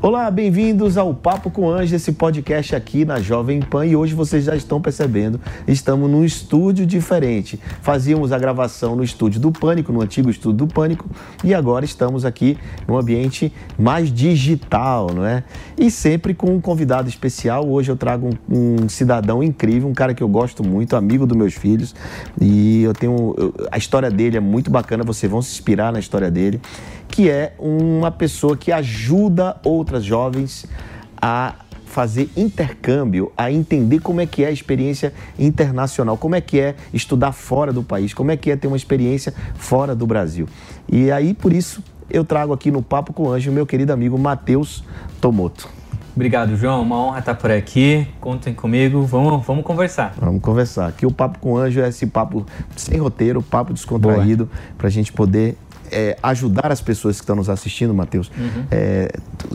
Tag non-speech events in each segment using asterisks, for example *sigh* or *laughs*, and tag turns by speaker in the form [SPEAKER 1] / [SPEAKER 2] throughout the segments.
[SPEAKER 1] Olá, bem-vindos ao Papo com Anjo, esse podcast aqui na Jovem Pan. E hoje vocês já estão percebendo, estamos num estúdio diferente. Fazíamos a gravação no estúdio do Pânico, no antigo estúdio do Pânico, e agora estamos aqui num ambiente mais digital, não é? E sempre com um convidado especial. Hoje eu trago um, um cidadão incrível, um cara que eu gosto muito, amigo dos meus filhos. E eu tenho. eu- a história dele é muito bacana, vocês vão se inspirar na história dele que é uma pessoa que ajuda outras jovens a fazer intercâmbio, a entender como é que é a experiência internacional, como é que é estudar fora do país, como é que é ter uma experiência fora do Brasil. E aí, por isso, eu trago aqui no Papo com o Anjo meu querido amigo Matheus Tomoto.
[SPEAKER 2] Obrigado, João. Uma honra estar por aqui. Contem comigo. Vamos, vamos conversar.
[SPEAKER 1] Vamos conversar. Aqui o Papo com o Anjo é esse papo sem roteiro, papo descontraído, para a gente poder é, ajudar as pessoas que estão nos assistindo, Matheus, é,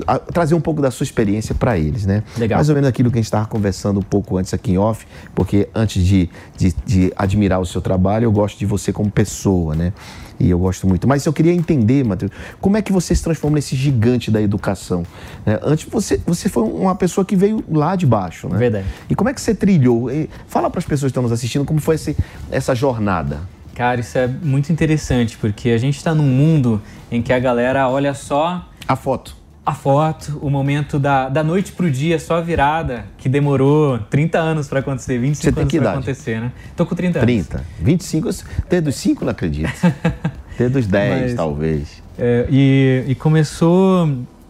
[SPEAKER 1] a- trazer um pouco da sua experiência para eles, né?
[SPEAKER 2] Legal.
[SPEAKER 1] Mais ou menos aquilo que a gente estava conversando um pouco antes aqui em off, porque antes de, de, de admirar o seu trabalho, eu gosto de você como pessoa, né? E eu gosto muito. Mas eu queria entender, Matheus, como é que você se transforma nesse gigante da educação? né? Antes você, você foi uma pessoa que veio lá de baixo, né?
[SPEAKER 2] Verdade.
[SPEAKER 1] E como é que você trilhou? E Fala para as pessoas que estão nos assistindo como foi esse, essa jornada.
[SPEAKER 2] Cara, isso é muito interessante, porque a gente está num mundo em que a galera olha só
[SPEAKER 1] A foto.
[SPEAKER 2] a foto, o momento da, da noite pro dia, só a virada, que demorou 30 anos para acontecer, 25
[SPEAKER 1] Você
[SPEAKER 2] anos para acontecer, né? Tô com 30 anos.
[SPEAKER 1] 30, 25, ter dos 5 não acredito. *laughs* ter dos 10,
[SPEAKER 2] Mas-
[SPEAKER 1] talvez.
[SPEAKER 2] É, e, e começou.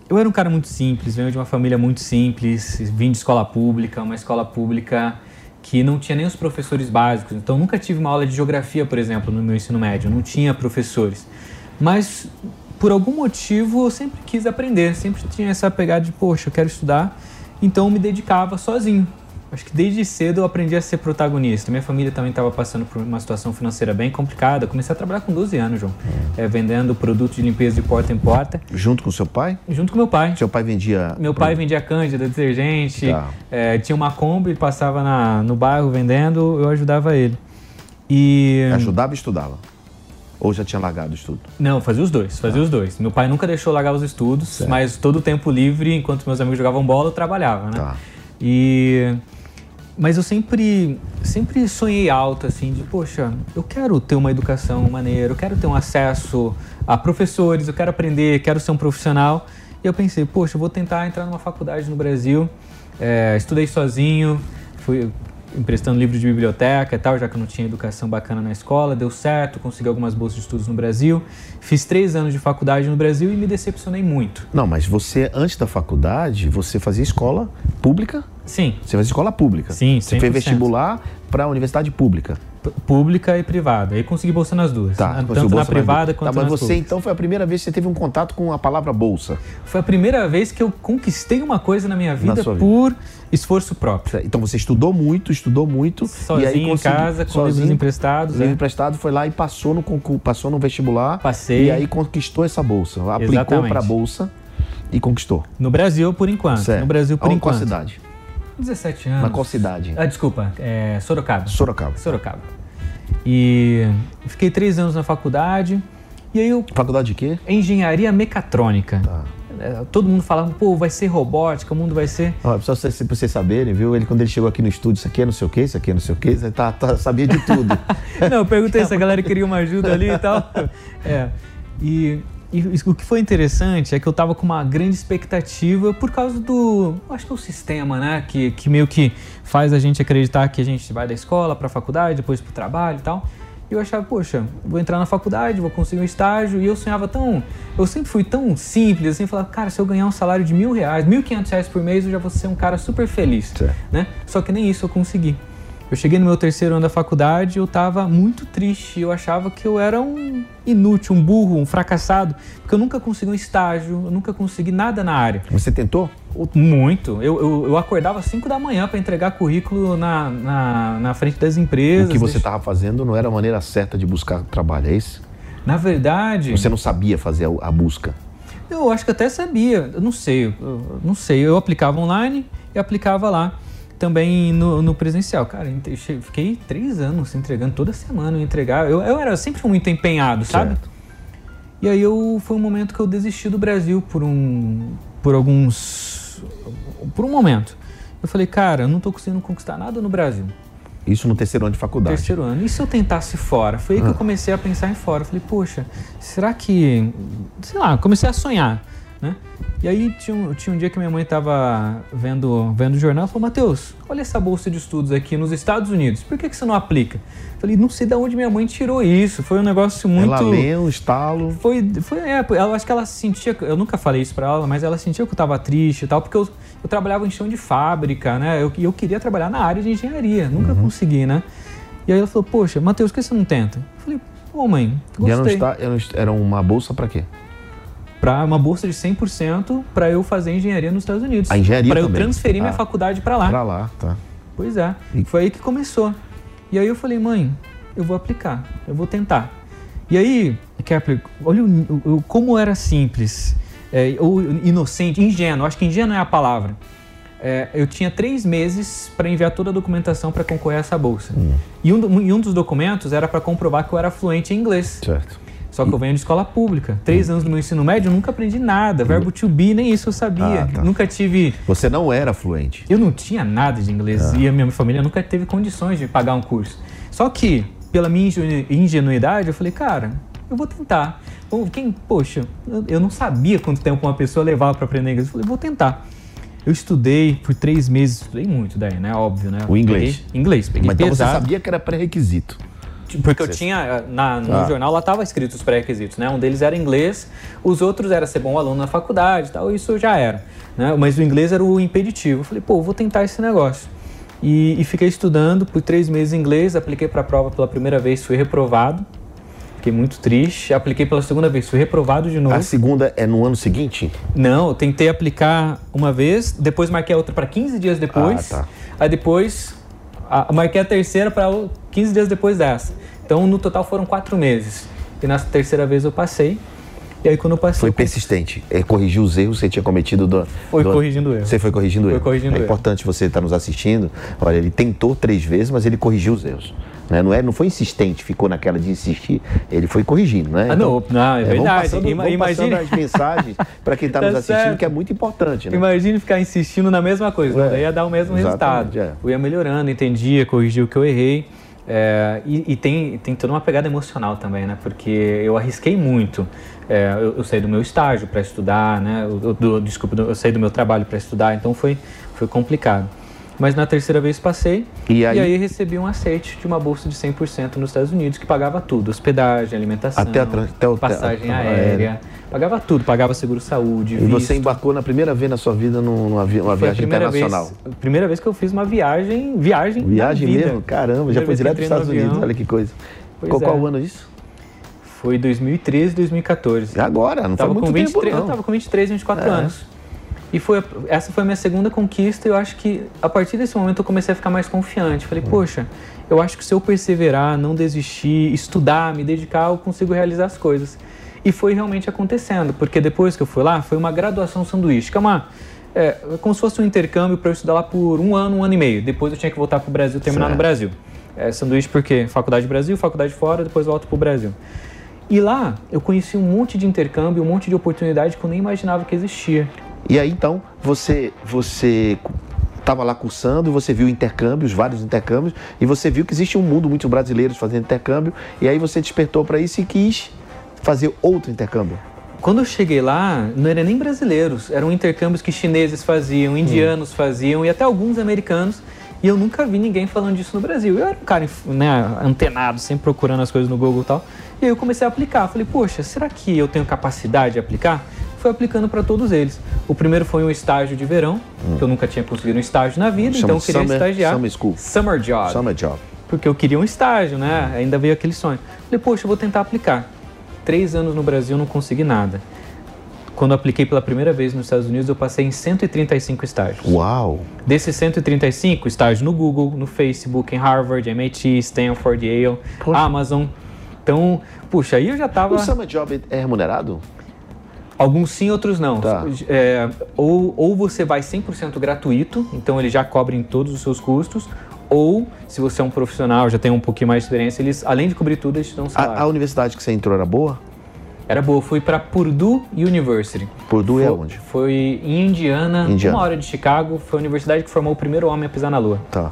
[SPEAKER 2] Eu era um cara muito simples, venho de uma família muito simples, vim de escola pública, uma escola pública que não tinha nem os professores básicos. Então nunca tive uma aula de geografia, por exemplo, no meu ensino médio, não tinha professores. Mas por algum motivo eu sempre quis aprender, sempre tinha essa pegada de, poxa, eu quero estudar, então eu me dedicava sozinho. Acho que desde cedo eu aprendi a ser protagonista. Minha família também estava passando por uma situação financeira bem complicada. Comecei a trabalhar com 12 anos, João, é, vendendo produto de limpeza de porta em porta,
[SPEAKER 1] Junto com seu pai?
[SPEAKER 2] junto com meu pai.
[SPEAKER 1] Seu pai vendia.
[SPEAKER 2] Meu pai vendia cândida, detergente,
[SPEAKER 1] Tá.
[SPEAKER 2] é, tinha uma Kombi, passava na, no bairro vendendo, eu ajudava ele. E.
[SPEAKER 1] Ajudava e estudava? Ou já tinha largado o estudo?
[SPEAKER 2] Não, fazia os dois, fazia os dois. Meu pai nunca deixou largar os estudos, mas todo o tempo livre, enquanto meus amigos jogavam bola, eu trabalhava, né?
[SPEAKER 1] Tá.
[SPEAKER 2] E mas eu sempre sempre sonhei alto assim de, poxa, eu quero ter uma educação maneira, eu quero ter um acesso a professores, eu quero aprender, quero ser um profissional. E eu pensei, poxa, eu vou tentar entrar numa faculdade no Brasil. É, estudei sozinho, fui emprestando livros de biblioteca e tal, já que eu não tinha educação bacana na escola, deu certo, consegui algumas bolsas de estudos no Brasil. Fiz três anos de faculdade no Brasil e me decepcionei muito.
[SPEAKER 1] Não, mas você, antes da faculdade, você fazia escola pública?
[SPEAKER 2] Sim,
[SPEAKER 1] Você fazia escola pública?
[SPEAKER 2] Sim,
[SPEAKER 1] Você fez
[SPEAKER 2] 100%.
[SPEAKER 1] vestibular para a universidade pública?
[SPEAKER 2] Pública e privada. Aí consegui bolsa nas duas.
[SPEAKER 1] Tá.
[SPEAKER 2] tanto na
[SPEAKER 1] bolsa,
[SPEAKER 2] privada
[SPEAKER 1] tá,
[SPEAKER 2] quanto
[SPEAKER 1] mas
[SPEAKER 2] nas
[SPEAKER 1] você,
[SPEAKER 2] públicas.
[SPEAKER 1] então, foi a primeira vez que você teve um contato com a palavra bolsa.
[SPEAKER 2] Foi a primeira vez que eu conquistei uma coisa na minha vida
[SPEAKER 1] sua vida.
[SPEAKER 2] por esforço próprio.
[SPEAKER 1] Então, você estudou muito, estudou muito.
[SPEAKER 2] Sozinho
[SPEAKER 1] e aí
[SPEAKER 2] em
[SPEAKER 1] conseguiu-
[SPEAKER 2] casa, com
[SPEAKER 1] sozinho,
[SPEAKER 2] livros emprestados.
[SPEAKER 1] Livro
[SPEAKER 2] é.
[SPEAKER 1] emprestado, foi lá e passou no concurso, passou no vestibular.
[SPEAKER 2] Passei.
[SPEAKER 1] E aí conquistou essa bolsa. Aplicou para a bolsa e conquistou.
[SPEAKER 2] No Brasil, por enquanto.
[SPEAKER 1] Certo.
[SPEAKER 2] No Brasil, por
[SPEAKER 1] Aonde-
[SPEAKER 2] enquanto.
[SPEAKER 1] Qual cidade?
[SPEAKER 2] 17 anos.
[SPEAKER 1] Na qual cidade?
[SPEAKER 2] Ah, desculpa. É Sorocaba.
[SPEAKER 1] Sorocaba.
[SPEAKER 2] Sorocaba. E fiquei três anos na faculdade. E aí eu
[SPEAKER 1] Faculdade de quê?
[SPEAKER 2] Engenharia mecatrônica.
[SPEAKER 1] Tá.
[SPEAKER 2] é, todo mundo falava, pô, vai ser robótica, o mundo vai ser.
[SPEAKER 1] Ó, só pra vocês, saberem, viu? Ele, quando ele chegou aqui no estúdio, isso aqui é não sei o quê, isso aqui é não sei o quê, ele tá, tá, sabia de tudo. *laughs*
[SPEAKER 2] não, eu perguntei se a *laughs* galera queria uma ajuda ali e tal. É. E, e o que foi interessante é que eu tava com uma grande expectativa por causa do. Acho que é o sistema, né? Que, que meio que faz a gente acreditar que a gente vai da escola pra faculdade, depois pro trabalho e tal. E eu achava, poxa, vou entrar na faculdade, vou conseguir um estágio. E eu sonhava tão. Eu sempre fui tão simples, assim, falava, cara, se eu ganhar um salário de mil reais, mil quinhentos reais por mês, eu já vou ser um cara super feliz.
[SPEAKER 1] Certo.
[SPEAKER 2] Né? Só que nem isso eu consegui. Eu cheguei no meu terceiro ano da faculdade, eu tava muito triste. Eu achava que eu era um inútil, um burro, um fracassado, porque eu nunca consegui um estágio, eu nunca consegui nada na área.
[SPEAKER 1] Você tentou?
[SPEAKER 2] Muito. Eu, eu, eu acordava às 5 da manhã para entregar currículo na, na, na, frente das empresas.
[SPEAKER 1] O que você estava fazendo não era a maneira certa de buscar trabalho, é isso?
[SPEAKER 2] Na verdade.
[SPEAKER 1] Você não sabia fazer a, a busca?
[SPEAKER 2] Eu acho que até sabia. Eu não sei. Eu, não sei. Eu aplicava online e aplicava lá também no, no, presencial. Cara, eu fiquei três anos entregando toda semana, eu entregar. Eu, eu era sempre muito empenhado, sabe? Certo. E aí eu foi um momento que eu desisti do Brasil por um por alguns por um momento. Eu falei, cara, eu não tô conseguindo conquistar nada no Brasil.
[SPEAKER 1] Isso no terceiro ano de faculdade.
[SPEAKER 2] Terceiro ano. E se eu tentasse fora? Foi aí ah. que eu ah. comecei a pensar em fora. Eu falei, poxa, será que. Sei lá, comecei a sonhar. Né? E aí tinha um, tinha um dia que minha mãe estava vendo, vendo o jornal e falou, Matheus, olha essa bolsa de estudos aqui nos Estados Unidos, por que, que você não aplica? Eu falei, não sei de onde minha mãe tirou isso, foi um negócio muito... Ela
[SPEAKER 1] leu, estalo...
[SPEAKER 2] Foi, foi é, ela, acho que ela sentia, eu nunca falei isso para ela, mas ela sentia que eu estava triste e tal, porque eu, eu trabalhava em chão de fábrica, né? Eu, eu queria trabalhar na área de engenharia, nunca uhum. consegui, né? E aí ela falou, poxa, Matheus, por que você não tenta? Eu falei, pô mãe, gostei.
[SPEAKER 1] E era, era uma bolsa para quê?
[SPEAKER 2] Para uma bolsa de 100% para eu fazer engenharia nos Estados Unidos.
[SPEAKER 1] A engenharia
[SPEAKER 2] Para eu transferir ah, minha faculdade para lá.
[SPEAKER 1] Para lá, tá.
[SPEAKER 2] Pois é. E... Foi aí que começou. E aí eu falei, mãe, eu vou aplicar, eu vou tentar. E aí, Kepler, olha o, o, como era simples, é, ou inocente, ingênuo, acho que ingênuo é a palavra. É, eu tinha três meses para enviar toda a documentação para concorrer a essa bolsa. Hum. E, um, e um dos documentos era para comprovar que eu era fluente em inglês.
[SPEAKER 1] Certo.
[SPEAKER 2] Só que eu venho de escola pública. Três anos do meu ensino médio, eu nunca aprendi nada. Verbo to be, nem isso eu sabia. Ah, tá. Nunca tive.
[SPEAKER 1] Você não era fluente?
[SPEAKER 2] Eu não tinha nada de inglês. Ah. E a minha família nunca teve condições de pagar um curso. Só que, pela minha ingenuidade, eu falei, cara, eu vou tentar. Quem, poxa, eu não sabia quanto tempo uma pessoa levava para aprender inglês. Eu falei, vou tentar. Eu estudei por três meses, estudei muito daí, né? Óbvio, né?
[SPEAKER 1] O inglês.
[SPEAKER 2] Peguei, inglês, peguei
[SPEAKER 1] Mas
[SPEAKER 2] pesado.
[SPEAKER 1] então você sabia que era pré-requisito.
[SPEAKER 2] Porque eu tinha, eh, na, no ah. jornal lá estava escrito os pré-requisitos, né? Um deles era inglês, os outros era ser bom aluno na faculdade e tal, isso já era. Né? Mas o inglês era o impeditivo. Eu falei, pô, vou tentar esse negócio. E, e fiquei estudando por três meses inglês, apliquei para a prova pela primeira vez, fui reprovado. Fiquei muito triste. Apliquei pela segunda vez, fui reprovado de novo.
[SPEAKER 1] A segunda é no ano seguinte?
[SPEAKER 2] Não, eu tentei aplicar uma vez, depois marquei a outra para 15 dias depois. Ah, tá. Aí depois a, marquei a terceira para 15 dias depois dessa. Então, no total foram quatro meses. E na terceira vez eu passei. E aí quando eu passei...
[SPEAKER 1] Foi persistente. É, corrigiu os erros que você tinha cometido do...
[SPEAKER 2] Foi
[SPEAKER 1] do...
[SPEAKER 2] corrigindo erros.
[SPEAKER 1] Você foi corrigindo erros.
[SPEAKER 2] Foi corrigindo
[SPEAKER 1] É erro. importante você estar nos assistindo. Olha, ele tentou três vezes, mas ele corrigiu os erros. Né? Não, é, não foi insistente, ficou naquela de insistir. Ele foi corrigindo, né?
[SPEAKER 2] Ah, então, não, não, é, é verdade.
[SPEAKER 1] Vamos passando, vamos Imagine... as mensagens para quem está tá nos *laughs* assistindo, certo. que é muito importante. Né?
[SPEAKER 2] Imagine ficar insistindo na mesma coisa. É. Daí ia dar o mesmo resultado. É. Eu ia melhorando, entendia, corrigia o que eu errei. É, e, e tem, tem toda uma pegada emocional também, né? Porque eu arrisquei muito. É, eu, eu, saí do meu estágio para estudar, né? Eu, do, desculpa, eu saí do meu trabalho para estudar, então foi, foi complicado. Mas na terceira vez passei e aí, e aí recebi um aceite de uma bolsa de 100% nos Estados Unidos que pagava tudo, hospedagem, alimentação,
[SPEAKER 1] até, a, até o,
[SPEAKER 2] passagem a, aérea, aérea, pagava tudo, pagava seguro-saúde,
[SPEAKER 1] E visto. você embarcou na primeira vez na sua vida numa, numa viagem internacional?
[SPEAKER 2] Vez, primeira vez que eu fiz uma viagem, viagem
[SPEAKER 1] Viagem mesmo? Caramba, primeira já foi direto para os Estados Unidos, olha que coisa. qual, é. qual o ano disso?
[SPEAKER 2] Foi 2013, 2014.
[SPEAKER 1] Agora, não tava foi muito com 23, tempo não.
[SPEAKER 2] Eu tava com 23, 24 é. anos. E foi, essa foi a minha segunda conquista. E eu acho que a partir desse momento eu comecei a ficar mais confiante. Falei, poxa, eu acho que se eu perseverar, não desistir, estudar, me dedicar, eu consigo realizar as coisas. E foi realmente acontecendo, porque depois que eu fui lá, foi uma graduação sanduística, uma, é, como se fosse um intercâmbio para eu estudar lá por um ano, um ano e meio. Depois eu tinha que voltar para o Brasil, terminar certo. no Brasil. É, sanduíche porque faculdade Brasil, faculdade fora, depois volto para o Brasil. E lá eu conheci um monte de intercâmbio, um monte de oportunidade que eu nem imaginava que existia.
[SPEAKER 1] E aí então você você estava lá cursando, você viu intercâmbios, vários intercâmbios, e você viu que existe um mundo, muitos brasileiros fazendo intercâmbio, e aí você despertou para isso e quis fazer outro intercâmbio.
[SPEAKER 2] Quando eu cheguei lá, não eram nem brasileiros, eram intercâmbios que chineses faziam, indianos faziam e até alguns americanos. E eu nunca vi ninguém falando disso no Brasil. Eu era um cara né, antenado, sempre procurando as coisas no Google e tal. E aí eu comecei a aplicar. Falei, poxa, será que eu tenho capacidade de aplicar? Fui aplicando para todos eles. O primeiro foi um estágio de verão, que eu nunca tinha conseguido um estágio na vida,
[SPEAKER 1] Chama
[SPEAKER 2] então eu queria
[SPEAKER 1] summer-
[SPEAKER 2] estagiar.
[SPEAKER 1] summer school.
[SPEAKER 2] Summer job.
[SPEAKER 1] Summer job.
[SPEAKER 2] Porque eu queria um estágio, né? Ainda veio aquele sonho. Falei, poxa, eu vou tentar aplicar. Três anos no Brasil, não consegui nada. Quando apliquei pela primeira vez nos Estados Unidos, eu passei em 135 estágios.
[SPEAKER 1] Uau!
[SPEAKER 2] Desses 135, estágio no Google, no Facebook, em Harvard, MIT, Stanford, Yale,
[SPEAKER 1] Poxa.
[SPEAKER 2] Amazon. Então, puxa, aí eu já tava...
[SPEAKER 1] O summer job é remunerado?
[SPEAKER 2] Alguns sim, outros não.
[SPEAKER 1] Tá.
[SPEAKER 2] É, ou, ou você vai 100% gratuito, então eles já cobrem todos os seus custos, ou se você é um profissional, já tem um pouquinho mais de experiência, eles, além de cobrir tudo, eles te dão um salário.
[SPEAKER 1] A, a universidade que você entrou era boa?
[SPEAKER 2] Era boa, fui para Purdue University.
[SPEAKER 1] Purdue é
[SPEAKER 2] Foi-
[SPEAKER 1] onde?
[SPEAKER 2] Foi em Indiana,
[SPEAKER 1] Indiana.
[SPEAKER 2] uma hora de Chicago. Foi a universidade que formou o primeiro homem a pisar na Lua.
[SPEAKER 1] Tá.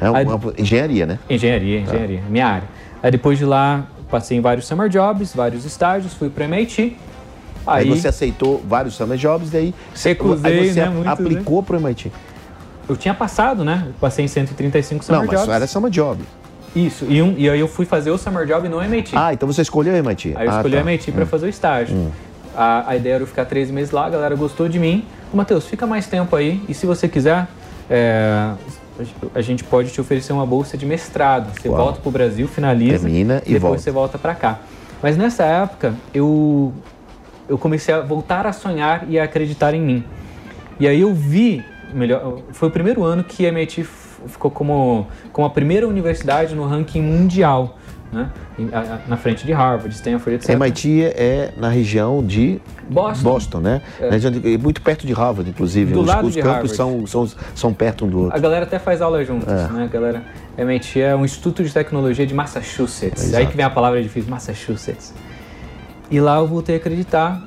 [SPEAKER 1] É uma,
[SPEAKER 2] Aí-
[SPEAKER 1] uma engenharia, né?
[SPEAKER 2] Engenharia, engenharia, minha área. Aí depois de lá, passei em vários summer jobs, vários estágios, fui para MIT.
[SPEAKER 1] Aí,
[SPEAKER 2] Aí,
[SPEAKER 1] você aceitou vários summer jobs, daí você,
[SPEAKER 2] Recusei,
[SPEAKER 1] aí você
[SPEAKER 2] né, muitos,
[SPEAKER 1] aplicou para o MIT.
[SPEAKER 2] eu tinha passado, né? Passei em 135 summer
[SPEAKER 1] Não, mas
[SPEAKER 2] jobs.
[SPEAKER 1] era summer job.
[SPEAKER 2] Isso, e, um, e aí eu fui fazer o summer job no MIT.
[SPEAKER 1] Ah, então você escolheu o MIT.
[SPEAKER 2] Aí eu
[SPEAKER 1] ah,
[SPEAKER 2] escolhi
[SPEAKER 1] tá.
[SPEAKER 2] o MIT para fazer o estágio. A, a ideia era eu ficar três meses lá, a galera gostou de mim. Matheus, fica mais tempo aí e se você quiser, é, a gente pode te oferecer uma bolsa de mestrado. Você
[SPEAKER 1] Uau.
[SPEAKER 2] volta pro Brasil, finaliza,
[SPEAKER 1] Termina e
[SPEAKER 2] depois
[SPEAKER 1] volta.
[SPEAKER 2] você volta para cá. Mas nessa época, eu, eu comecei a voltar a sonhar e a acreditar em mim. E aí eu vi, melhor, foi o primeiro ano que a MIT ficou como, como a primeira universidade no ranking mundial, né? A- a- Na frente de Harvard, Stanford, etc.
[SPEAKER 1] MIT é na região de
[SPEAKER 2] Boston.
[SPEAKER 1] né? Na região de- muito perto de Harvard, inclusive.
[SPEAKER 2] Do
[SPEAKER 1] os
[SPEAKER 2] lado
[SPEAKER 1] os
[SPEAKER 2] de
[SPEAKER 1] campos
[SPEAKER 2] Harvard.
[SPEAKER 1] são, são, são perto um do
[SPEAKER 2] A
[SPEAKER 1] outro.
[SPEAKER 2] galera até faz aula juntos, né? A galera, MIT é um instituto de tecnologia de Massachusetts.
[SPEAKER 1] Exato.
[SPEAKER 2] Aí que vem a palavra difícil, Massachusetts. E lá eu voltei a acreditar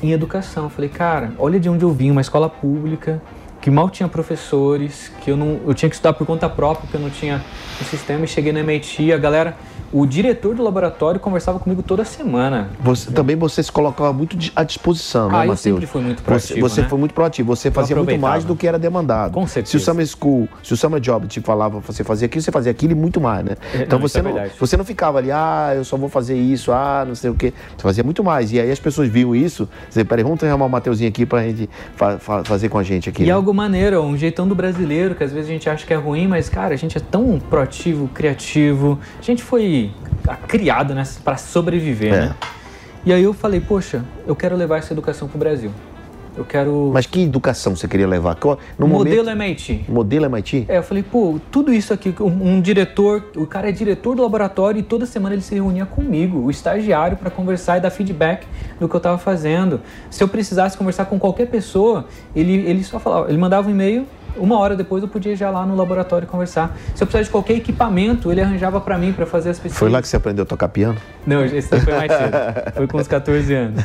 [SPEAKER 2] em educação. Falei, cara, olha de onde eu vim, uma escola pública que mal tinha professores, que eu não, eu tinha que estudar por conta própria, porque eu não tinha um sistema. E cheguei no MIT, a galera, o diretor do laboratório conversava comigo toda semana.
[SPEAKER 1] Você, também você se colocava muito à disposição, né,
[SPEAKER 2] Ah, eu
[SPEAKER 1] Matheus?
[SPEAKER 2] sempre fui muito
[SPEAKER 1] Você,
[SPEAKER 2] proativo,
[SPEAKER 1] você
[SPEAKER 2] né?
[SPEAKER 1] foi muito proativo. Você fazia muito mais do que era demandado.
[SPEAKER 2] Com
[SPEAKER 1] Se
[SPEAKER 2] certeza.
[SPEAKER 1] o Summer School, se o Summer Job te falava, você fazia aquilo, você fazia aquilo e muito mais, né? *laughs*
[SPEAKER 2] É,
[SPEAKER 1] Então
[SPEAKER 2] não, isso
[SPEAKER 1] você,
[SPEAKER 2] é
[SPEAKER 1] não,
[SPEAKER 2] verdade.
[SPEAKER 1] você não ficava ali, ah, eu só vou fazer isso, ah, não sei o quê. Você fazia muito mais. E aí as pessoas viam isso. Você, peraí, vamos chamar o Mateuzinho aqui pra gente fa- fa- fazer com a gente aqui.
[SPEAKER 2] E
[SPEAKER 1] né?
[SPEAKER 2] algo maneiro, um jeitão do brasileiro, que às vezes a gente acha que é ruim, mas, cara, a gente é tão proativo, criativo. A gente foi criado né, para sobreviver,
[SPEAKER 1] É.
[SPEAKER 2] né? E aí eu falei, poxa, eu quero levar essa educação pro Brasil. Eu quero.
[SPEAKER 1] Mas que educação você queria levar? No
[SPEAKER 2] modelo
[SPEAKER 1] momento,
[SPEAKER 2] MIT.
[SPEAKER 1] modelo MIT?
[SPEAKER 2] É, eu falei, pô, tudo isso aqui, um, um diretor, o cara é diretor do laboratório e toda semana ele se reunia comigo, o estagiário, para conversar e dar feedback do que eu estava fazendo. Se eu precisasse conversar com qualquer pessoa, ele, ele só falava, ele mandava um e-mail, uma hora depois eu podia já lá no laboratório conversar. Se eu precisasse de qualquer equipamento, ele arranjava para mim para fazer as pesquisas.
[SPEAKER 1] Foi lá que você aprendeu a tocar piano?
[SPEAKER 2] Não, esse foi mais cedo. *laughs* Foi com uns 14 anos.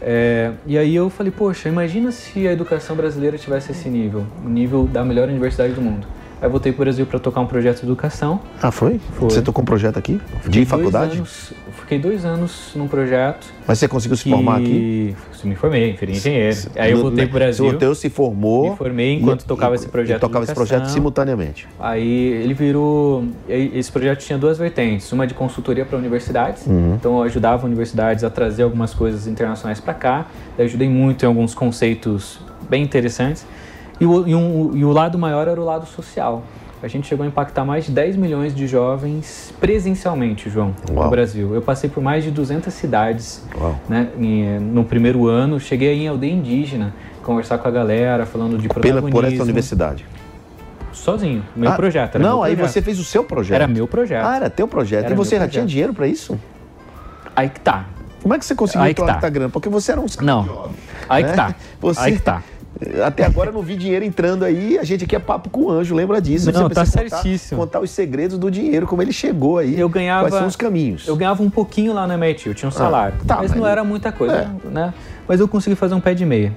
[SPEAKER 2] É, e aí eu falei, poxa, imagina se a educação brasileira tivesse esse nível, o nível da melhor universidade do mundo. Aí voltei para o Brasil para tocar um projeto de educação.
[SPEAKER 1] Ah, foi?
[SPEAKER 2] Foi.
[SPEAKER 1] Você tocou um projeto aqui? De
[SPEAKER 2] Fiquei
[SPEAKER 1] faculdade?
[SPEAKER 2] Dois anos, fiquei dois anos num projeto.
[SPEAKER 1] Mas você conseguiu se
[SPEAKER 2] que...
[SPEAKER 1] formar aqui?
[SPEAKER 2] Me formei, virei engenheiro. Aí eu voltei para o Brasil.
[SPEAKER 1] O teu se formou.
[SPEAKER 2] Me formei enquanto
[SPEAKER 1] e-
[SPEAKER 2] tocava
[SPEAKER 1] e-
[SPEAKER 2] esse projeto
[SPEAKER 1] tocava
[SPEAKER 2] de
[SPEAKER 1] esse projeto simultaneamente.
[SPEAKER 2] Aí ele virou. Esse projeto tinha duas vertentes: uma de consultoria para universidades,
[SPEAKER 1] Uhum.
[SPEAKER 2] então eu ajudava universidades a trazer algumas coisas internacionais para cá, eu ajudei muito em alguns conceitos bem interessantes. E o, e um- e o lado maior era o lado social. A gente chegou a impactar mais de 10 milhões de jovens presencialmente, João,
[SPEAKER 1] Uau.
[SPEAKER 2] no Brasil. Eu passei por mais de 200 cidades né, no primeiro ano. Cheguei em aldeia indígena, conversar com a galera, falando de
[SPEAKER 1] Pela,
[SPEAKER 2] protagonismo.
[SPEAKER 1] por essa universidade.
[SPEAKER 2] Sozinho, meu
[SPEAKER 1] Ah,
[SPEAKER 2] projeto.
[SPEAKER 1] Não,
[SPEAKER 2] meu
[SPEAKER 1] aí
[SPEAKER 2] projeto.
[SPEAKER 1] você fez o seu projeto.
[SPEAKER 2] Era meu projeto.
[SPEAKER 1] Ah, era teu projeto.
[SPEAKER 2] Era
[SPEAKER 1] e você já tinha
[SPEAKER 2] projeto.
[SPEAKER 1] dinheiro pra isso?
[SPEAKER 2] Aí que tá.
[SPEAKER 1] Como é que você conseguiu
[SPEAKER 2] Aí que tá.
[SPEAKER 1] grana? Porque você era um
[SPEAKER 2] Não. Aí que
[SPEAKER 1] né?
[SPEAKER 2] tá.
[SPEAKER 1] Você-
[SPEAKER 2] Aí que tá.
[SPEAKER 1] Até agora eu não vi dinheiro entrando aí. A gente aqui é papo com o anjo, lembra disso?
[SPEAKER 2] Não,
[SPEAKER 1] Você
[SPEAKER 2] tá
[SPEAKER 1] precisa contar-
[SPEAKER 2] certíssimo.
[SPEAKER 1] Contar, os segredos do dinheiro, como ele chegou aí.
[SPEAKER 2] Eu ganhava.
[SPEAKER 1] Quais são os caminhos?
[SPEAKER 2] Eu ganhava um pouquinho lá na MIT, eu tinha um salário.
[SPEAKER 1] tá,
[SPEAKER 2] mas
[SPEAKER 1] mas-
[SPEAKER 2] não era muita coisa,
[SPEAKER 1] É.
[SPEAKER 2] né? Mas eu consegui fazer um pé de meia.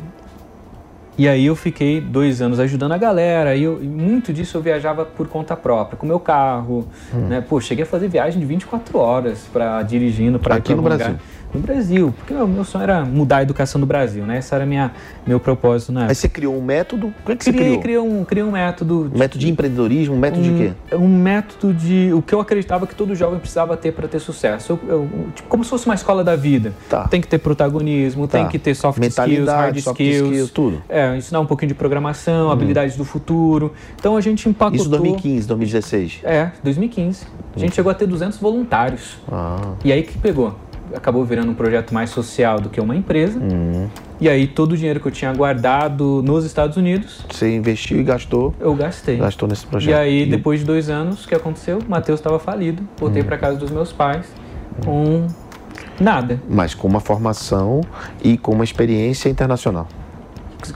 [SPEAKER 2] E aí eu fiquei dois anos ajudando a galera, e, eu- e muito disso eu viajava por conta própria, com meu carro,
[SPEAKER 1] Hum.
[SPEAKER 2] né? Pô, cheguei a fazer viagem de 24 horas para dirigindo para
[SPEAKER 1] Aqui no Brasil?
[SPEAKER 2] No Brasil, porque o meu sonho era mudar a educação do Brasil, né? Esse era minha, meu propósito na
[SPEAKER 1] Aí
[SPEAKER 2] época.
[SPEAKER 1] você criou um método. Como é que você
[SPEAKER 2] Criei,
[SPEAKER 1] criou?
[SPEAKER 2] criei, um, criei um método
[SPEAKER 1] Um método de empreendedorismo, um método de quê?
[SPEAKER 2] um, um método de o que eu acreditava que todo jovem precisava ter para ter sucesso. Eu- eu- tipo, como se fosse uma escola da vida.
[SPEAKER 1] Tá.
[SPEAKER 2] Tem que ter protagonismo,
[SPEAKER 1] Tá.
[SPEAKER 2] tem que ter soft skills, hard
[SPEAKER 1] soft
[SPEAKER 2] skills,
[SPEAKER 1] skills, tudo. Hum.
[SPEAKER 2] É, ensinar um pouquinho de programação, habilidades do futuro. Então a gente empacotou.
[SPEAKER 1] Isso 2015, 2016.
[SPEAKER 2] É, 2015. A gente chegou a ter 200 voluntários.
[SPEAKER 1] Ah,
[SPEAKER 2] E aí que pegou? Acabou virando um projeto mais social do que uma empresa.
[SPEAKER 1] Hum.
[SPEAKER 2] E aí todo o dinheiro que eu tinha guardado nos Estados Unidos,
[SPEAKER 1] você investiu e gastou,
[SPEAKER 2] eu gastei.
[SPEAKER 1] gastou nesse projeto.
[SPEAKER 2] E aí, depois de dois anos, o que aconteceu? O Matheus estava falido. Voltei
[SPEAKER 1] Hum.
[SPEAKER 2] para casa dos meus pais com nada.
[SPEAKER 1] Mas com uma formação e com uma experiência internacional.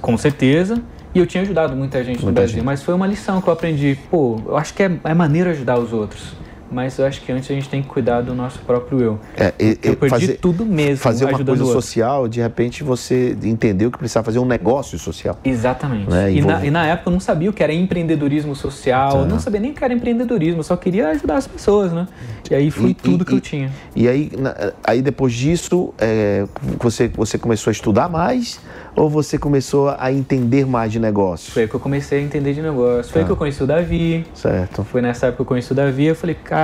[SPEAKER 2] Com certeza. E eu tinha ajudado muita gente no
[SPEAKER 1] Muita
[SPEAKER 2] Brasil.
[SPEAKER 1] gente.
[SPEAKER 2] Mas foi uma lição que eu aprendi. Pô, eu acho que é, é maneiro ajudar os outros. Mas eu acho que antes a gente tem que cuidar do nosso próprio eu.
[SPEAKER 1] É, e-
[SPEAKER 2] Eu perdi tudo mesmo
[SPEAKER 1] Fazer uma coisa social, de repente você entendeu que precisava fazer um negócio social.
[SPEAKER 2] Exatamente.
[SPEAKER 1] Né,
[SPEAKER 2] e, na, e na época eu não sabia o que era empreendedorismo social, eu não sabia nem o que era empreendedorismo, só queria ajudar as pessoas, né? E aí foi
[SPEAKER 1] E-
[SPEAKER 2] tudo que eu tinha.
[SPEAKER 1] E aí, aí depois disso, é, você, você começou a estudar mais ou você começou a entender mais de negócio?
[SPEAKER 2] Foi aí que eu comecei a entender de negócio. Foi aí
[SPEAKER 1] Tá.
[SPEAKER 2] que eu conheci o Davi,
[SPEAKER 1] Certo.
[SPEAKER 2] Foi nessa época que eu conheci o Davi, eu falei, cara,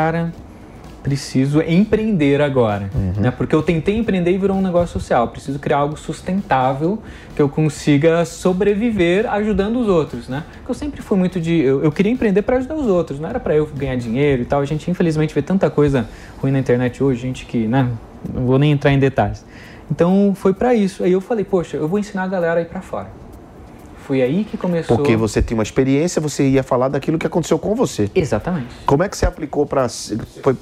[SPEAKER 2] preciso empreender agora.
[SPEAKER 1] Uhum.
[SPEAKER 2] Né? Porque eu tentei empreender e virou um negócio social. Preciso criar algo sustentável que eu consiga sobreviver ajudando os outros, né? Porque eu sempre fui muito de... Eu, eu queria empreender para ajudar os outros, não era para eu ganhar dinheiro e tal. A gente, infelizmente, vê tanta coisa ruim na internet hoje, gente que, né? Não vou nem entrar em detalhes. Então, foi para isso. Aí eu falei, poxa, eu vou ensinar a galera a ir para fora. Foi aí que começou...
[SPEAKER 1] Porque você tinha uma experiência, você ia falar daquilo que aconteceu com você.
[SPEAKER 2] Exatamente.
[SPEAKER 1] Como é que você aplicou para. Foi,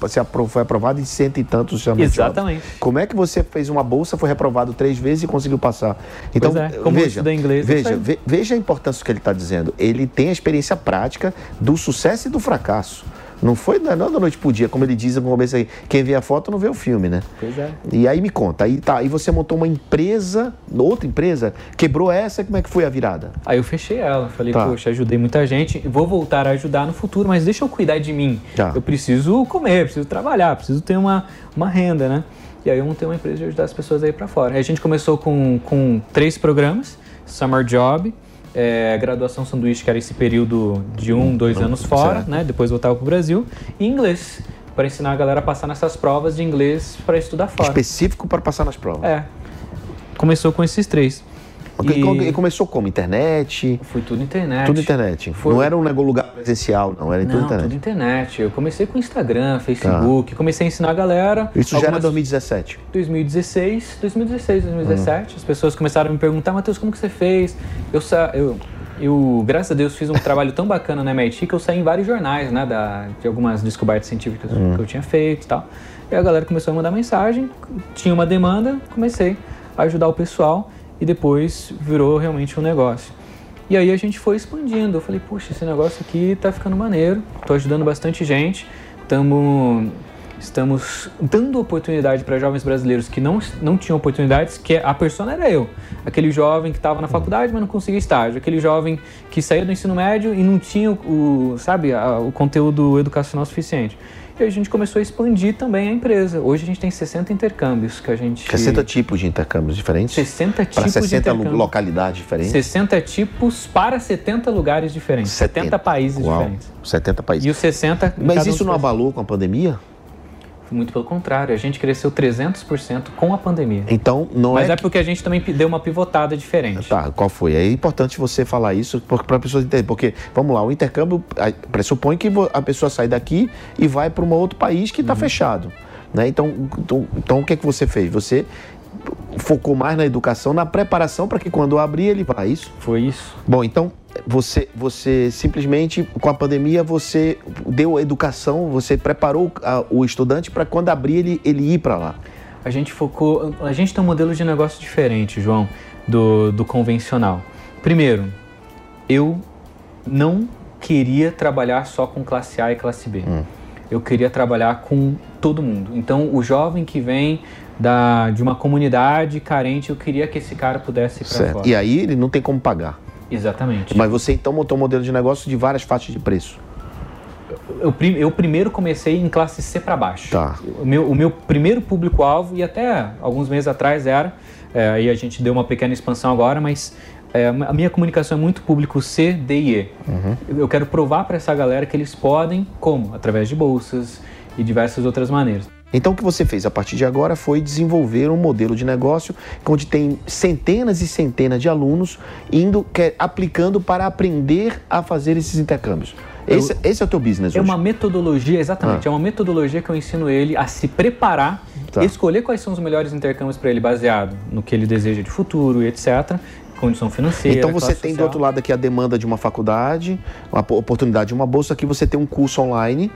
[SPEAKER 1] foi aprovado em cento e tantos chamados
[SPEAKER 2] Exatamente.
[SPEAKER 1] Como é que você fez uma bolsa, foi reprovado três vezes e conseguiu passar? Então,
[SPEAKER 2] Pois é, como
[SPEAKER 1] veja,
[SPEAKER 2] inglês, eu
[SPEAKER 1] veja, ve- veja a importância do que ele está dizendo. Ele tem a experiência prática do sucesso e do fracasso. Não foi não é da noite pro dia, como ele diz no começo aí. Quem vê a foto não vê o filme, né?
[SPEAKER 2] Pois é.
[SPEAKER 1] E aí me conta, aí tá, aí você montou uma empresa, outra empresa, quebrou essa, como é que foi a virada?
[SPEAKER 2] Aí eu fechei ela, falei,
[SPEAKER 1] Tá.
[SPEAKER 2] poxa, ajudei muita gente, vou voltar a ajudar no futuro, mas deixa eu cuidar de mim.
[SPEAKER 1] Tá.
[SPEAKER 2] Eu preciso comer, preciso trabalhar, preciso ter uma, uma renda, né? E aí eu montei uma empresa de ajudar as pessoas aí para fora. Aí a gente começou com, com três programas, Summer Job, é, graduação sanduíche, que era esse período de um, dois anos fora,
[SPEAKER 1] certo.
[SPEAKER 2] né? Depois voltava pro Brasil, e inglês, para ensinar a galera a passar nessas provas de inglês para estudar fora.
[SPEAKER 1] Específico para passar nas provas.
[SPEAKER 2] É. Começou com esses três. E
[SPEAKER 1] começou como? Internet?
[SPEAKER 2] Foi tudo internet.
[SPEAKER 1] Tudo internet.
[SPEAKER 2] Foi-
[SPEAKER 1] Não era um lugar presencial, não, era tudo
[SPEAKER 2] Não,
[SPEAKER 1] internet.
[SPEAKER 2] tudo internet. Eu comecei com Instagram, Facebook, comecei a ensinar a galera.
[SPEAKER 1] Isso já era
[SPEAKER 2] algumas-
[SPEAKER 1] 2017.
[SPEAKER 2] 2016, 2016, 2017.
[SPEAKER 1] Hum.
[SPEAKER 2] As pessoas começaram a me perguntar, Matheus, como que você fez? Eu, sa- eu, eu, graças a Deus, fiz um trabalho tão bacana na MIT que eu saí em vários jornais, né, da, de algumas descobertas científicas
[SPEAKER 1] Hum.
[SPEAKER 2] que eu tinha feito e tal. E a galera começou a mandar mensagem, tinha uma demanda, comecei a ajudar o pessoal e depois virou realmente um negócio. E aí a gente foi expandindo. Eu falei, puxa, esse negócio aqui tá ficando maneiro. Tô ajudando bastante gente. Tamo, estamos dando oportunidade para jovens brasileiros que não, não tinham oportunidades, que a persona era eu. Aquele jovem que estava na faculdade, mas não conseguia estágio. Aquele jovem que saía do ensino médio e não tinha o, sabe, o conteúdo educacional suficiente. E a gente começou a expandir também a empresa. Hoje a gente tem 60 intercâmbios que a gente...
[SPEAKER 1] 60 tipos de intercâmbios diferentes.
[SPEAKER 2] 60
[SPEAKER 1] Para
[SPEAKER 2] tipos de
[SPEAKER 1] 60 lu-
[SPEAKER 2] intercâmbio.
[SPEAKER 1] localidades diferentes.
[SPEAKER 2] 60 tipos para 70 lugares diferentes, 70, países
[SPEAKER 1] Uau,
[SPEAKER 2] diferentes.
[SPEAKER 1] 70 países.
[SPEAKER 2] E os 60 em
[SPEAKER 1] Mas isso não abalou com a pandemia?
[SPEAKER 2] Muito pelo contrário, a gente cresceu 300% com a pandemia.
[SPEAKER 1] Então, não
[SPEAKER 2] Mas
[SPEAKER 1] é.
[SPEAKER 2] é
[SPEAKER 1] que-
[SPEAKER 2] porque a gente também deu uma pivotada diferente.
[SPEAKER 1] Tá, qual foi? É importante você falar isso para as pessoas entenderem. Porque, vamos lá, o intercâmbio pressupõe que a pessoa sai daqui e vai para um outro país que está
[SPEAKER 2] Uhum.
[SPEAKER 1] fechado. Né? Então, então, então, o que, é que você fez? Você focou mais na educação, na preparação para que quando abrir ele vá. Isso?
[SPEAKER 2] Foi isso.
[SPEAKER 1] Bom, então você, você simplesmente, com a pandemia, você deu a educação, você preparou a- o estudante para quando abrir ele, ele ir para lá.
[SPEAKER 2] A gente focou. A gente tem um modelo de negócio diferente, João, do, do convencional. Primeiro, eu não queria trabalhar só com classe A e classe B. Hum. Eu queria trabalhar com todo mundo. Então, o jovem que vem da, de uma comunidade carente, eu queria que esse cara pudesse ir para fora.
[SPEAKER 1] E aí ele não tem como pagar.
[SPEAKER 2] Exatamente.
[SPEAKER 1] Mas você então montou um modelo de negócio de várias faixas de preço.
[SPEAKER 2] Eu, eu primeiro comecei em classe C para baixo.
[SPEAKER 1] Tá.
[SPEAKER 2] O meu, o meu primeiro público-alvo, e até alguns meses atrás era, é, aí a gente deu uma pequena expansão agora, mas é, a minha comunicação é muito público C, D e E. Uhum. Eu quero provar para essa galera que eles podem, como? Através de bolsas e diversas outras maneiras.
[SPEAKER 1] Então, o que você fez a partir de agora foi desenvolver um modelo de negócio onde tem centenas e centenas de alunos indo, quer, aplicando para aprender a fazer esses intercâmbios. Esse, eu, esse é o teu business
[SPEAKER 2] É
[SPEAKER 1] hoje.
[SPEAKER 2] uma metodologia, exatamente. Ah. É uma metodologia que eu ensino ele a se preparar, tá. escolher quais são os melhores intercâmbios para ele, baseado no que ele deseja de futuro e etc condição financeira.
[SPEAKER 1] Então você tem social. do outro lado aqui a demanda de uma faculdade, uma oportunidade de uma bolsa, aqui você tem um curso online,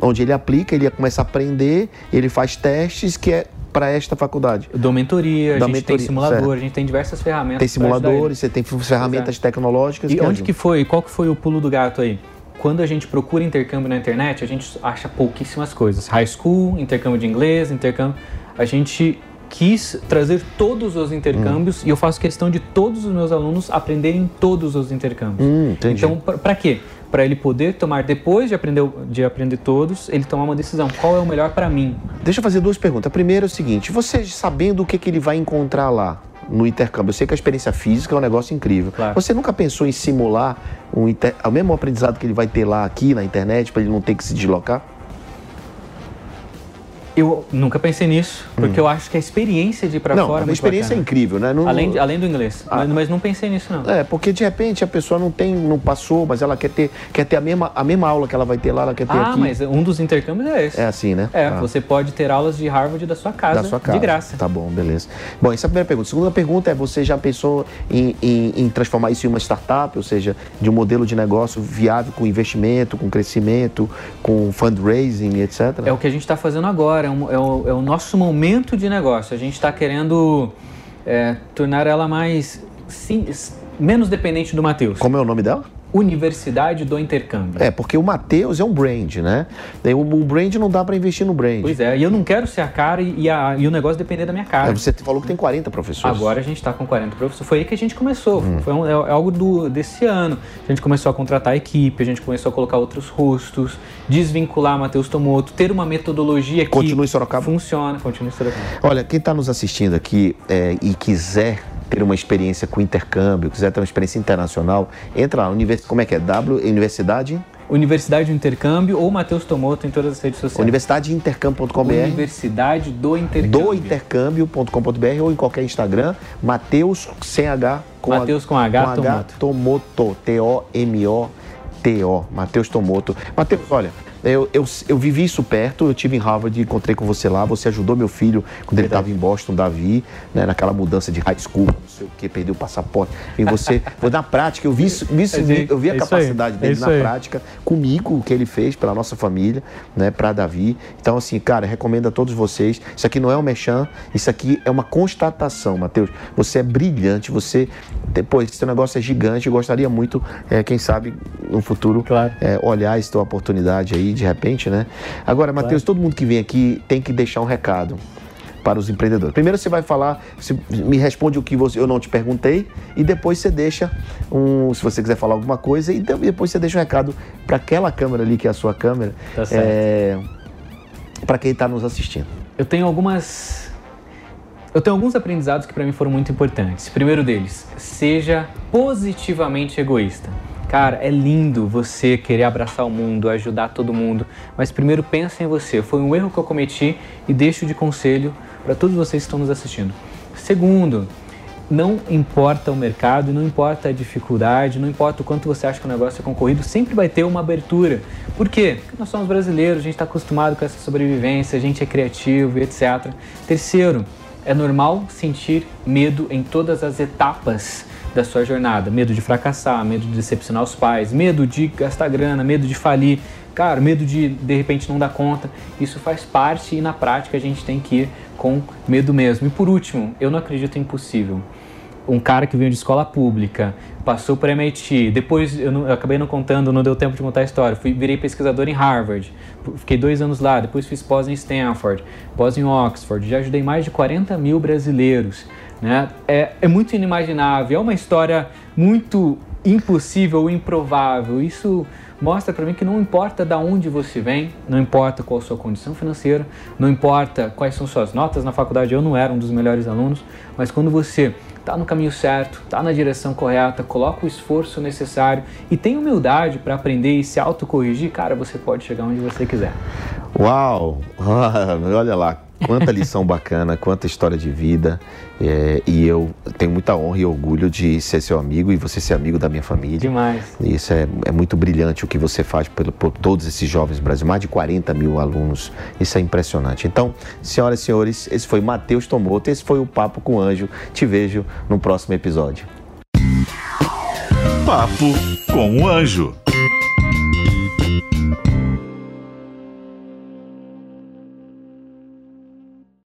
[SPEAKER 1] onde ele aplica, ele começa a aprender, ele faz testes que é para esta faculdade.
[SPEAKER 2] Eu dou mentoria, a gente mentoria, tem simulador, certo. a gente tem diversas ferramentas.
[SPEAKER 1] Tem simuladores, você tem ferramentas tecnológicas.
[SPEAKER 2] E que onde que foi? Qual que foi o pulo do gato aí? Quando a gente procura intercâmbio na internet, a gente acha pouquíssimas coisas. High school, intercâmbio de inglês, intercâmbio. A gente quis trazer todos os intercâmbios hum. e eu faço questão de todos os meus alunos aprenderem todos os intercâmbios.
[SPEAKER 1] Hum,
[SPEAKER 2] então, para quê? Para ele poder tomar, depois de aprender, de aprender todos, ele tomar uma decisão. Qual é o melhor para mim?
[SPEAKER 1] Deixa eu fazer duas perguntas. A primeira é o seguinte: você sabendo o que, que ele vai encontrar lá, no intercâmbio. Eu sei que a experiência física é um negócio incrível.
[SPEAKER 2] Claro.
[SPEAKER 1] Você nunca pensou em simular um inter... o mesmo aprendizado que ele vai ter lá aqui na internet para ele não ter que se deslocar?
[SPEAKER 2] Eu nunca pensei nisso, porque hum. eu acho que a experiência de ir para fora.
[SPEAKER 1] Não, a experiência
[SPEAKER 2] bacana.
[SPEAKER 1] é incrível, né?
[SPEAKER 2] Não... Além, além do inglês. Ah. Mas, mas, não pensei nisso, não.
[SPEAKER 1] É, porque de repente a pessoa não tem, não passou, mas ela quer ter, quer ter a, mesma, a mesma aula que ela vai ter lá, ela quer ter
[SPEAKER 2] ah,
[SPEAKER 1] aqui.
[SPEAKER 2] Ah, mas um dos intercâmbios é esse.
[SPEAKER 1] É assim, né?
[SPEAKER 2] É,
[SPEAKER 1] ah.
[SPEAKER 2] você pode ter aulas de Harvard da sua casa,
[SPEAKER 1] da sua casa.
[SPEAKER 2] de graça.
[SPEAKER 1] Tá bom, beleza. Bom, essa é a primeira pergunta. A segunda pergunta é: você já pensou em, em, em transformar isso em uma startup, ou seja, de um modelo de negócio viável com investimento, com crescimento, com fundraising, etc?
[SPEAKER 2] É o que a gente está fazendo agora. É, um, é, o, é o nosso momento de negócio. A gente está querendo é, tornar ela mais sim, menos dependente do Matheus.
[SPEAKER 1] Como é o nome dela?
[SPEAKER 2] Universidade do Intercâmbio.
[SPEAKER 1] É, porque o Mateus é um brand, né? O, brand não dá para investir no brand.
[SPEAKER 2] Pois é, e eu não quero ser a cara e, a, e o negócio depender da minha cara. É,
[SPEAKER 1] você falou que tem 40 professores.
[SPEAKER 2] Agora a gente está com 40 professores. Foi aí que a gente começou. Hum. Foi um, é, é, algo do, desse ano. A gente começou a contratar a equipe, a gente começou a colocar outros rostos, desvincular Matheus Tomoto, ter uma metodologia que
[SPEAKER 1] Sorocaba.
[SPEAKER 2] funciona. Continue Sorocaba.
[SPEAKER 1] Olha, quem está nos assistindo aqui é, e quiser ter uma experiência com intercâmbio, quiser ter uma experiência internacional, entra lá, univers... como é que é? W, Universidade?
[SPEAKER 2] Universidade do Intercâmbio ou Matheus Tomoto em todas as redes sociais.
[SPEAKER 1] Universidadeintercâmbio.com.br
[SPEAKER 2] Universidade do Intercâmbio.
[SPEAKER 1] Do Intercâmbio.com.br ou em qualquer Instagram, Matheus sem H
[SPEAKER 2] com Matheus com H,
[SPEAKER 1] com H Tomoto. T-O-M-O-T-O. Matheus Tomoto. Matheus, olha, eu, eu, eu vivi isso perto, eu tive em Harvard, encontrei com você lá, você ajudou meu filho quando ele estava em Boston, Davi, né, naquela mudança de high school, não sei o que, perdeu o passaporte. E você, *laughs* na prática, eu vi, vi, eu vi a é capacidade dele é na prática, comigo, o que ele fez pela nossa família, né, para Davi. Então, assim, cara, recomendo a todos vocês. Isso aqui não é um mechan, isso aqui é uma constatação, Matheus. Você é brilhante, você, depois, esse negócio é gigante, eu gostaria muito, é, quem sabe, no futuro,
[SPEAKER 2] claro.
[SPEAKER 1] é, olhar essa oportunidade aí de repente, né? Agora, Matheus, claro. todo mundo que vem aqui tem que deixar um recado para os empreendedores. Primeiro você vai falar, você me responde o que você, eu não te perguntei e depois você deixa um, se você quiser falar alguma coisa e depois você deixa um recado para aquela câmera ali que é a sua câmera,
[SPEAKER 2] tá é,
[SPEAKER 1] para quem está nos assistindo.
[SPEAKER 2] Eu tenho algumas eu tenho alguns aprendizados que para mim foram muito importantes. Primeiro deles, seja positivamente egoísta. Cara, é lindo você querer abraçar o mundo, ajudar todo mundo, mas primeiro pensa em você. Foi um erro que eu cometi e deixo de conselho para todos vocês que estão nos assistindo. Segundo, não importa o mercado, não importa a dificuldade, não importa o quanto você acha que o negócio é concorrido, sempre vai ter uma abertura. Por quê? Porque nós somos brasileiros, a gente está acostumado com essa sobrevivência, a gente é criativo e etc. Terceiro, é normal sentir medo em todas as etapas da sua jornada. Medo de fracassar, medo de decepcionar os pais, medo de gastar grana, medo de falir, cara, medo de de repente não dar conta. Isso faz parte e na prática a gente tem que ir com medo mesmo. E por último, eu não acredito em impossível. um cara que veio de escola pública, passou por MIT, depois eu, não, eu, acabei não contando, não deu tempo de contar a história, fui, virei pesquisador em Harvard, fiquei dois anos lá, depois fiz pós em Stanford, pós em Oxford, já ajudei mais de 40 mil brasileiros. Né? É, é muito inimaginável, é uma história muito impossível, improvável. Isso mostra para mim que não importa da onde você vem, não importa qual a sua condição financeira, não importa quais são suas notas na faculdade. Eu não era um dos melhores alunos, mas quando você está no caminho certo, está na direção correta, coloca o esforço necessário e tem humildade para aprender e se autocorrigir, cara, você pode chegar onde você quiser.
[SPEAKER 1] Uau! *laughs* Olha lá, quanta lição bacana, quanta história de vida. É, e eu tenho muita honra e orgulho de ser seu amigo e você ser amigo da minha família.
[SPEAKER 2] Demais.
[SPEAKER 1] Isso é, é muito brilhante o que você faz por, por todos esses jovens brasileiros, mais de 40 mil alunos. Isso é impressionante. Então, senhoras e senhores, esse foi Matheus Tomoto, esse foi o Papo com o Anjo. Te vejo no próximo episódio.
[SPEAKER 3] Papo com o Anjo.